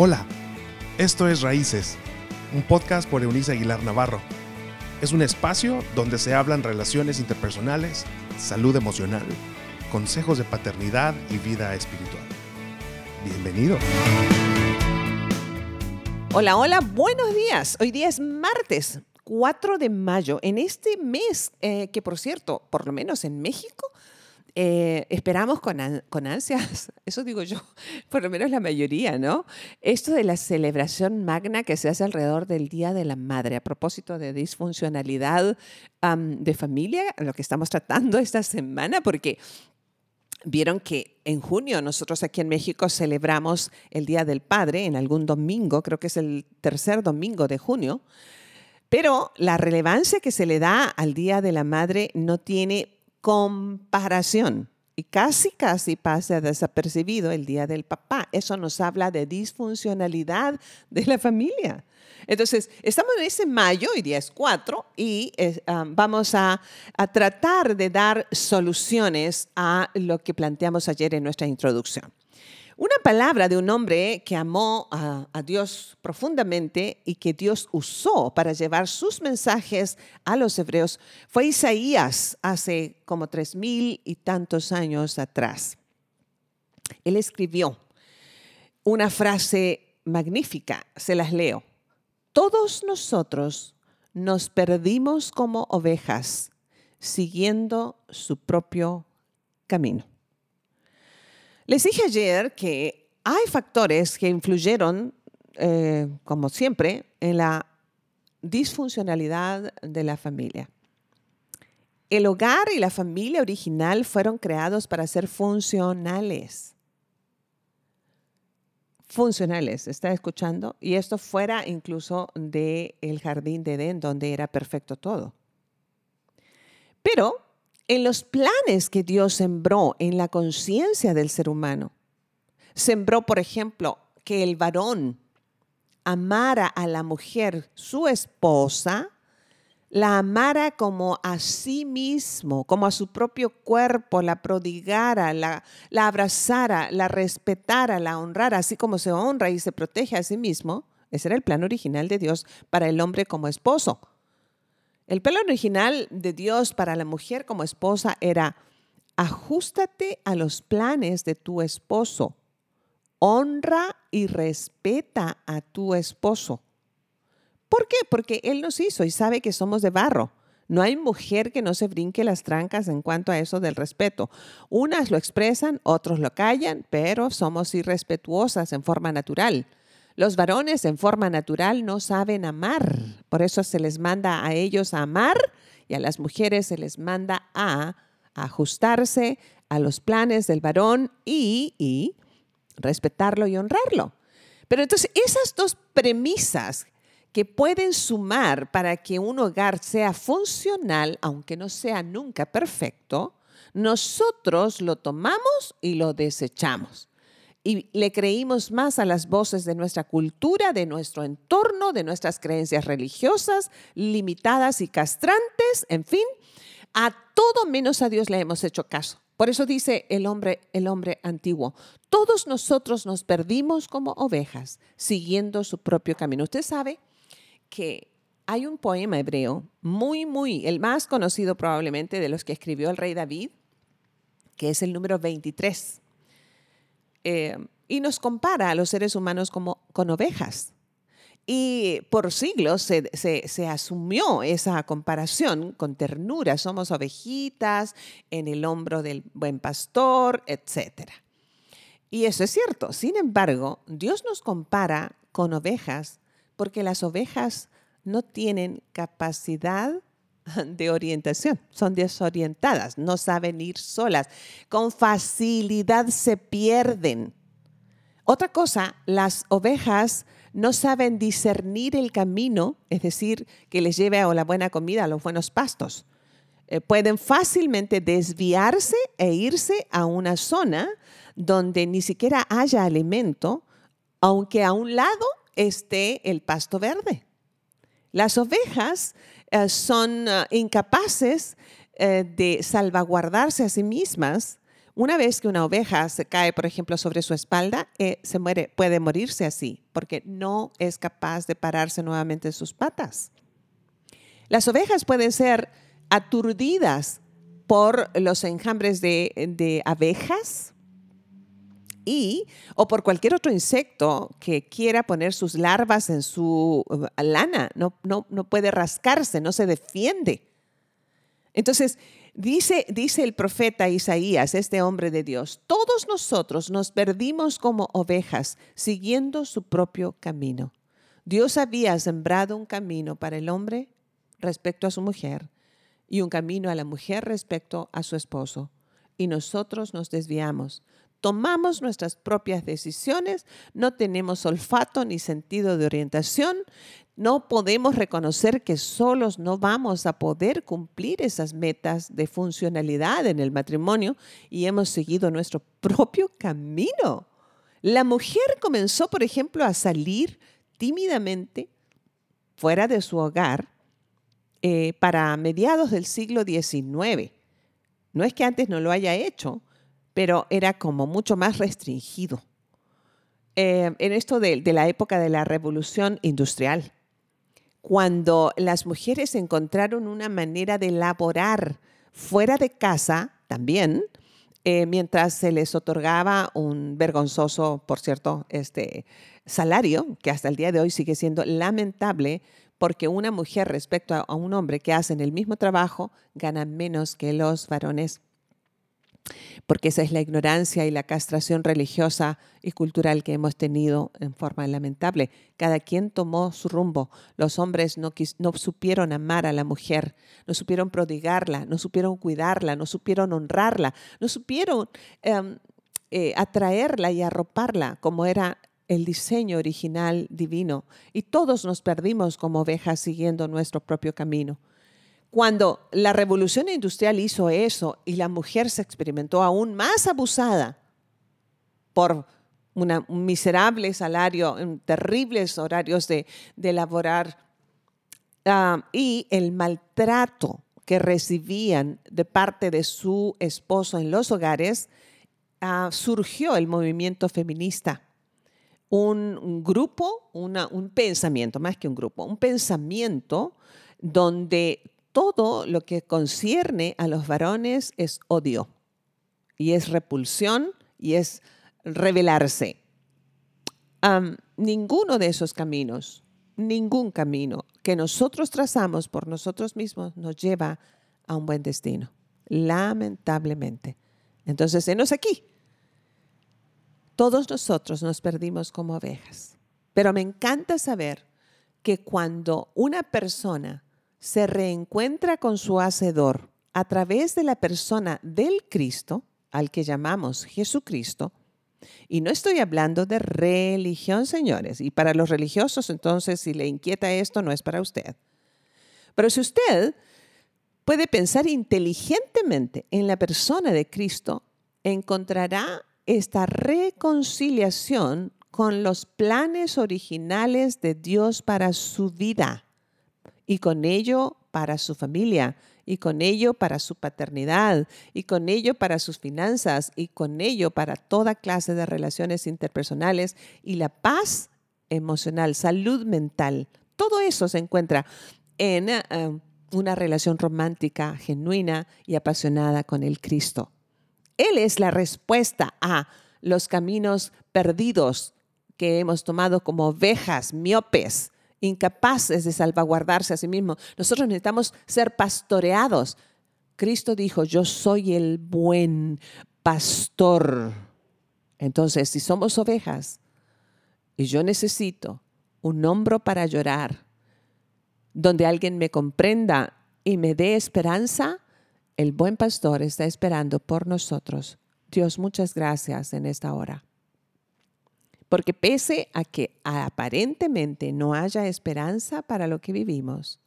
Hola, esto es Raíces, un podcast por Eunice Aguilar Navarro. Es un espacio donde se hablan relaciones interpersonales, salud emocional, consejos de paternidad y vida espiritual. Bienvenido. Hola, hola, buenos días. Hoy día es martes 4 de mayo. En este mes, eh, que por cierto, por lo menos en México, eh, esperamos con, con, ansias, eso digo yo, por lo menos la mayoría, ¿no? Esto de la celebración magna que se hace alrededor del Día de la Madre, a propósito de disfuncionalidad de familia, lo que estamos tratando esta semana, porque vieron que en junio nosotros aquí en México celebramos el Día del Padre en algún domingo, creo que es el tercer domingo de junio, pero la relevancia que se le da al Día de la Madre no tiene comparación. Y casi, casi pasa desapercibido el día del papá. Eso nos habla de disfuncionalidad de la familia. Entonces, estamos en ese mayo, y día es 4, y ah, vamos a, a tratar de dar soluciones a lo que planteamos ayer en nuestra introducción. Una palabra de un hombre que amó a, Dios profundamente y que Dios usó para llevar sus mensajes a los hebreos fue Isaías hace como tres mil y tantos años atrás. Él escribió una frase magnífica, se las leo. Todos nosotros nos perdimos como ovejas siguiendo su propio camino. Les dije ayer que hay factores que influyeron, eh, como siempre, en la disfuncionalidad de la familia. El hogar y la familia original fueron creados para ser funcionales. Funcionales, ¿está escuchando? Y esto fuera incluso del el jardín de Edén, donde era perfecto todo. Pero en los planes que Dios sembró en la conciencia del ser humano. Sembró, por ejemplo, que el varón amara a la mujer, su esposa, la amara como a sí mismo, como a su propio cuerpo, la prodigara, la, abrazara, la respetara, la honrara, así como se honra y se protege a sí mismo. Ese era el plan original de Dios para el hombre como esposo. El plan original de Dios para la mujer como esposa era, ajustate a los planes de tu esposo, honra y respeta a tu esposo. ¿Por qué? Porque Él nos hizo y sabe que somos de barro. No hay mujer que no se brinque las trancas en cuanto a eso del respeto. Unas lo expresan, otros lo callan, pero somos irrespetuosas en forma natural. Los varones en forma natural no saben amar, por eso se les manda a ellos a amar y a las mujeres se les manda a ajustarse a los planes del varón y, respetarlo y honrarlo. Pero entonces esas dos premisas que pueden sumar para que un hogar sea funcional, aunque no sea nunca perfecto, nosotros lo tomamos y lo desechamos y le creímos más a las voces de nuestra cultura, de nuestro entorno, de nuestras creencias religiosas, limitadas y castrantes, en fin, a todo menos a Dios le hemos hecho caso. Por eso dice el hombre, el hombre antiguo, todos nosotros nos perdimos como ovejas, siguiendo su propio camino. Usted sabe que hay un poema hebreo muy, muy, el más conocido probablemente de los que escribió el rey David, que es el número 23 eh, y nos compara a los seres humanos como con ovejas. Y por siglos se, se, asumió esa comparación con ternura. Somos ovejitas en el hombro del buen pastor, etc. Y eso es cierto. Sin embargo, Dios nos compara con ovejas porque las ovejas no tienen capacidad de orientación, son desorientadas, no saben ir solas, con facilidad se pierden. Otra cosa, las ovejas no saben discernir el camino, es decir, que les lleve a la buena comida, a los buenos pastos. Eh, pueden fácilmente desviarse e irse a una zona donde ni siquiera haya alimento, aunque a un lado esté el pasto verde. Las ovejas eh, son eh, incapaces eh, de salvaguardarse a sí mismas Una vez que una oveja se cae, por ejemplo, sobre su espalda, se muere, puede morirse así, porque no es capaz de pararse nuevamente en sus patas. Las ovejas pueden ser aturdidas por los enjambres de abejas, o por cualquier otro insecto que quiera poner sus larvas en su uh, lana. No, no, no puede rascarse, no se defiende. Entonces, dice, dice el profeta Isaías, este hombre de Dios, todos nosotros nos perdimos como ovejas, siguiendo su propio camino. Dios había sembrado un camino para el hombre respecto a su mujer y un camino a la mujer respecto a su esposo. Y nosotros nos desviamos tomamos nuestras propias decisiones, no tenemos olfato ni sentido de orientación, no podemos reconocer que solos no vamos a poder cumplir esas metas de funcionalidad en el matrimonio y hemos seguido nuestro propio camino. La mujer comenzó, por ejemplo, a salir tímidamente fuera de su hogar eh, para mediados del siglo XIX. No es que antes no lo haya hecho, pero era como mucho más restringido. Eh, en esto de, la época de la revolución industrial, cuando las mujeres encontraron una manera de laborar fuera de casa también, eh, mientras se les otorgaba un vergonzoso, por cierto, este salario, que hasta el día de hoy sigue siendo lamentable, porque una mujer respecto a, un hombre que hacen el mismo trabajo gana menos que los varones porque esa es la ignorancia y la castración religiosa y cultural que hemos tenido en forma lamentable. Cada quien tomó su rumbo. Los hombres no, supieron amar a la mujer, no supieron prodigarla, no supieron cuidarla, no supieron honrarla, no supieron em, eh, atraerla y arroparla como era el diseño original divino. Y todos nos perdimos como ovejas siguiendo nuestro propio camino. Cuando la revolución industrial hizo eso y la mujer se experimentó aún más abusada por un miserable salario, terribles horarios de, de laborar ah, y el maltrato que recibían de parte de su esposo en los hogares, ah, surgió el movimiento feminista. Un, grupo, un pensamiento, más que un grupo, un pensamiento donde todo lo que concierne a los varones es odio y es repulsión y es rebelarse. ninguno de esos caminos, ningún camino que nosotros trazamos por nosotros mismos nos lleva a un buen destino, lamentablemente. Entonces, enos aquí. Todos nosotros nos perdimos como ovejas. Pero me encanta saber que cuando una persona se reencuentra con su Hacedor a través de la persona del Cristo, al que llamamos Jesucristo, y no estoy hablando de religión, señores, y para los religiosos entonces si le inquieta esto no es para usted. Pero si usted puede pensar inteligentemente en la persona de Cristo, encontrará esta reconciliación con los planes originales de Dios para su vida y con ello para su familia, y con ello para su paternidad, y con ello para sus finanzas, y con ello para toda clase de relaciones interpersonales y la paz emocional, salud mental. Todo eso se encuentra en eh, una relación romántica, genuina y apasionada con el Cristo. Él es la respuesta a los caminos perdidos que hemos tomado como ovejas miopes incapaces de salvaguardarse a sí mismos. Nosotros necesitamos ser pastoreados. Cristo dijo, yo soy el buen pastor. Entonces, si somos ovejas y yo necesito un hombro para llorar, donde alguien me comprenda y me dé esperanza, el buen pastor está esperando por nosotros. Dios, muchas gracias en esta hora. Porque pese a que aparentemente no haya esperanza para lo que vivimos,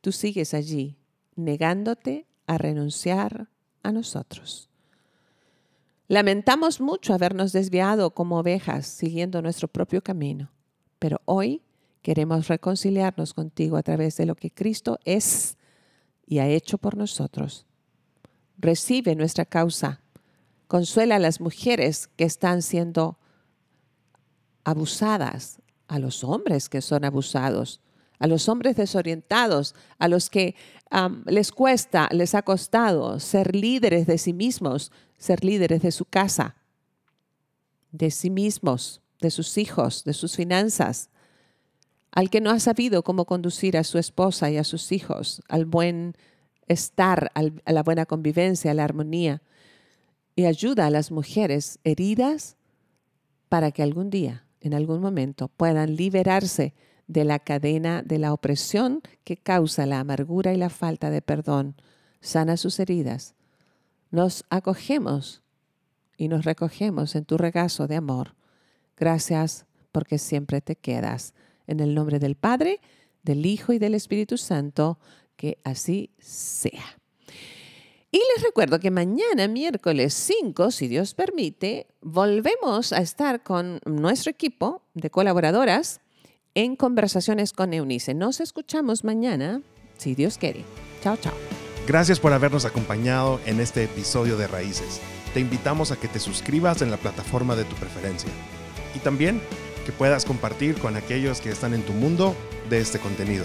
tú sigues allí negándote a renunciar a nosotros. Lamentamos mucho habernos desviado como ovejas siguiendo nuestro propio camino, pero hoy queremos reconciliarnos contigo a través de lo que Cristo es y ha hecho por nosotros. Recibe nuestra causa, Consuela a las mujeres que están siendo abusadas, a los hombres que son abusados, a los hombres desorientados, a los que les cuesta, les ha costado ser líderes de sí mismos, ser líderes de su casa, de sí mismos, de sus hijos, de sus finanzas, al que no ha sabido cómo conducir a su esposa y a sus hijos al buen estar, a la buena convivencia, a la armonía, y ayuda a las mujeres heridas para que algún día, en algún momento, puedan liberarse de la cadena de la opresión que causa la amargura y la falta de perdón. Sana sus heridas. Nos acogemos y nos recogemos en tu regazo de amor. Gracias porque siempre te quedas. En el nombre del Padre, del Hijo y del Espíritu Santo, que así sea. Y les recuerdo que mañana, miércoles 5, si Dios permite, volvemos a estar con nuestro equipo de colaboradoras en conversaciones con Eunice. Nos escuchamos mañana, si Dios quiere. Chao, chao. Gracias por habernos acompañado en este episodio de Raíces. Te invitamos a que te suscribas en la plataforma de tu preferencia y también que puedas compartir con aquellos que están en tu mundo de este contenido.